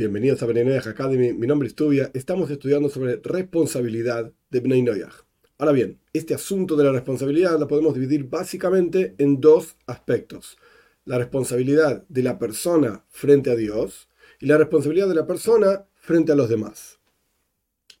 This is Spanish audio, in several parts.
Bienvenidos a Bnei Noyaj Academy, mi nombre es Tubia. Estamos estudiando sobre responsabilidad de Bnei. Ahora bien, este asunto de la responsabilidad la podemos dividir básicamente en dos aspectos. La responsabilidad de la persona frente a Dios y la responsabilidad de la persona frente a los demás.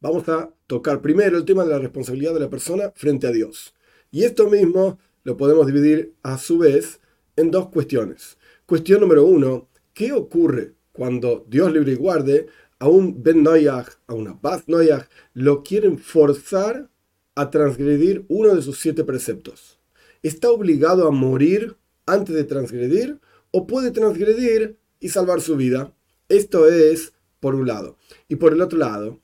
Vamos a tocar primero el tema de la responsabilidad de la persona frente a Dios. Y esto mismo lo podemos dividir a su vez en dos cuestiones. Cuestión número uno, ¿qué ocurre cuando Dios libre y guarde, a un Ben Noyach, a una Baz Noyach, lo quieren forzar a transgredir uno de sus siete preceptos. ¿Está obligado a morir antes de transgredir o puede transgredir y salvar su vida? Esto es por un lado. Y por el otro lado,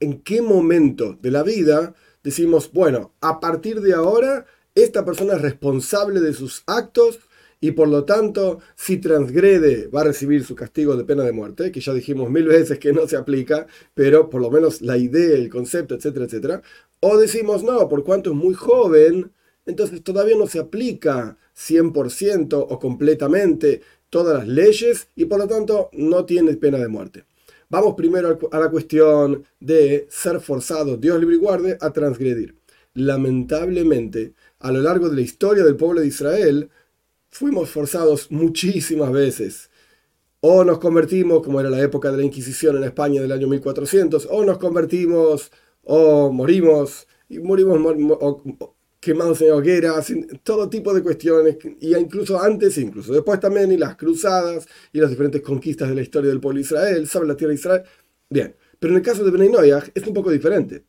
¿en qué momento de la vida decimos, bueno, a partir de ahora, esta persona es responsable de sus actos y por lo tanto, si transgrede, va a recibir su castigo de pena de muerte, que ya dijimos mil veces que no se aplica, pero por lo menos la idea, el concepto, etcétera, etcétera. O decimos, no, por cuanto es muy joven, entonces todavía no se aplica 100% o completamente todas las leyes y por lo tanto no tiene pena de muerte. Vamos primero a la cuestión de ser forzado, Dios libre y guarde, a transgredir. Lamentablemente, a lo largo de la historia del pueblo de Israel, fuimos forzados muchísimas veces. O nos convertimos, como era la época de la Inquisición en España del año 1400, o nos convertimos, o morimos, y morimos quemados en hogueras, todo tipo de cuestiones, y incluso antes, incluso después también, y las cruzadas, y las diferentes conquistas de la historia del pueblo de Israel, sobre la tierra de Israel. Bien, pero en el caso de Benay es un poco diferente.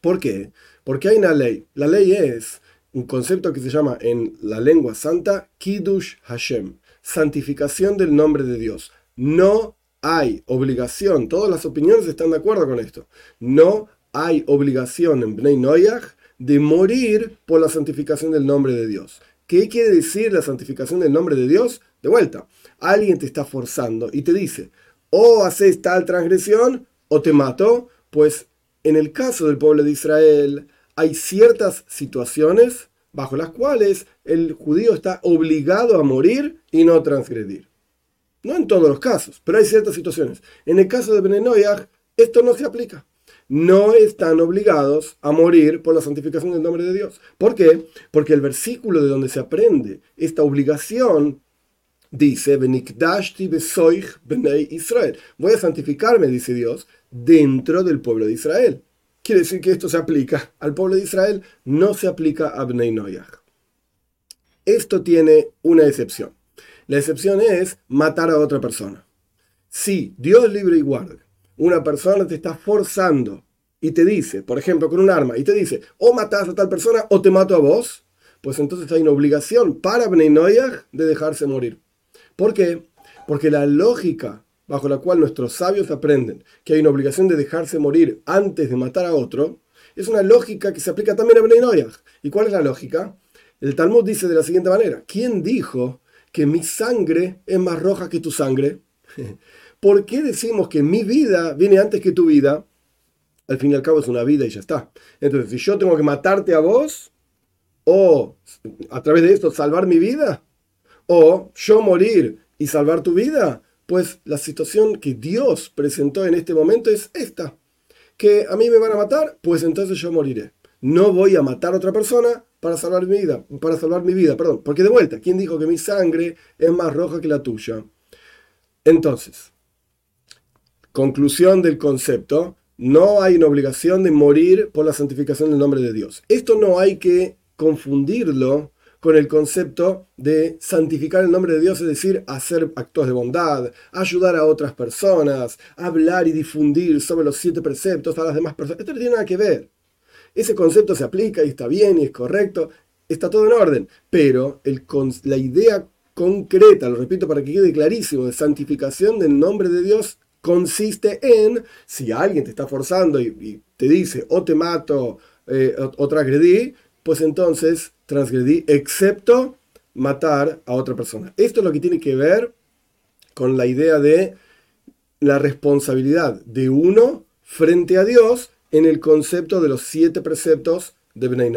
¿Por qué? Porque hay una ley. La ley es un concepto que se llama en la lengua santa Kiddush Hashem, santificación del nombre de Dios. No hay obligación, todas las opiniones están de acuerdo con esto. No hay obligación en Bnei Noyach de morir por la santificación del nombre de Dios. ¿Qué quiere decir la santificación del nombre de Dios? De vuelta, alguien te está forzando y te dice, o haces tal transgresión o te mato, pues en el caso del pueblo de Israel, hay ciertas situaciones bajo las cuales el judío está obligado a morir y no transgredir. No en todos los casos, pero hay ciertas situaciones. En el caso de Benenoyah, esto no se aplica. No están obligados a morir por la santificación del nombre de Dios. ¿Por qué? Porque el versículo de donde se aprende esta obligación dice, Israel. Voy a santificarme, dice Dios, dentro del pueblo de Israel. Quiere decir que esto se aplica al pueblo de Israel, no se aplica a Bnei Noyach. Esto tiene una excepción. La excepción es matar a otra persona. Si Dios libre y guarde, una persona te está forzando y te dice, por ejemplo, con un arma, y te dice, o matas a tal persona o te mato a vos, pues entonces hay una obligación para Bnei Noyach de dejarse morir. ¿Por qué? Porque la lógica bajo la cual nuestros sabios aprenden que hay una obligación de dejarse morir antes de matar a otro, es una lógica que se aplica también a Bnei ¿Y cuál es la lógica? El Talmud dice de la siguiente manera, ¿quién dijo que mi sangre es más roja que tu sangre? ¿Por qué decimos que mi vida viene antes que tu vida? Al fin y al cabo es una vida y ya está. Entonces, si yo tengo que matarte a vos, o a través de esto salvar mi vida, o yo morir y salvar tu vida, pues la situación que Dios presentó en este momento es esta. Que a mí me van a matar, pues entonces yo moriré. No voy a matar a otra persona para salvar mi vida, para salvar mi vida, perdón. Porque de vuelta, ¿quién dijo que mi sangre es más roja que la tuya? Entonces, conclusión del concepto, no hay una obligación de morir por la santificación del nombre de Dios. Esto no hay que confundirlo con el concepto de santificar el nombre de Dios, es decir, hacer actos de bondad, ayudar a otras personas, hablar y difundir sobre los siete preceptos a las demás personas. Esto no tiene nada que ver. Ese concepto se aplica y está bien y es correcto, está todo en orden, pero la idea concreta, lo repito para que quede clarísimo, de santificación del nombre de Dios consiste en, si alguien te está forzando y, te dice o te mato eh, o, o transgredí, pues entonces transgredí, excepto matar a otra persona. Esto es lo que tiene que ver con la idea de la responsabilidad de uno frente a Dios en el concepto de los siete preceptos de Bnei.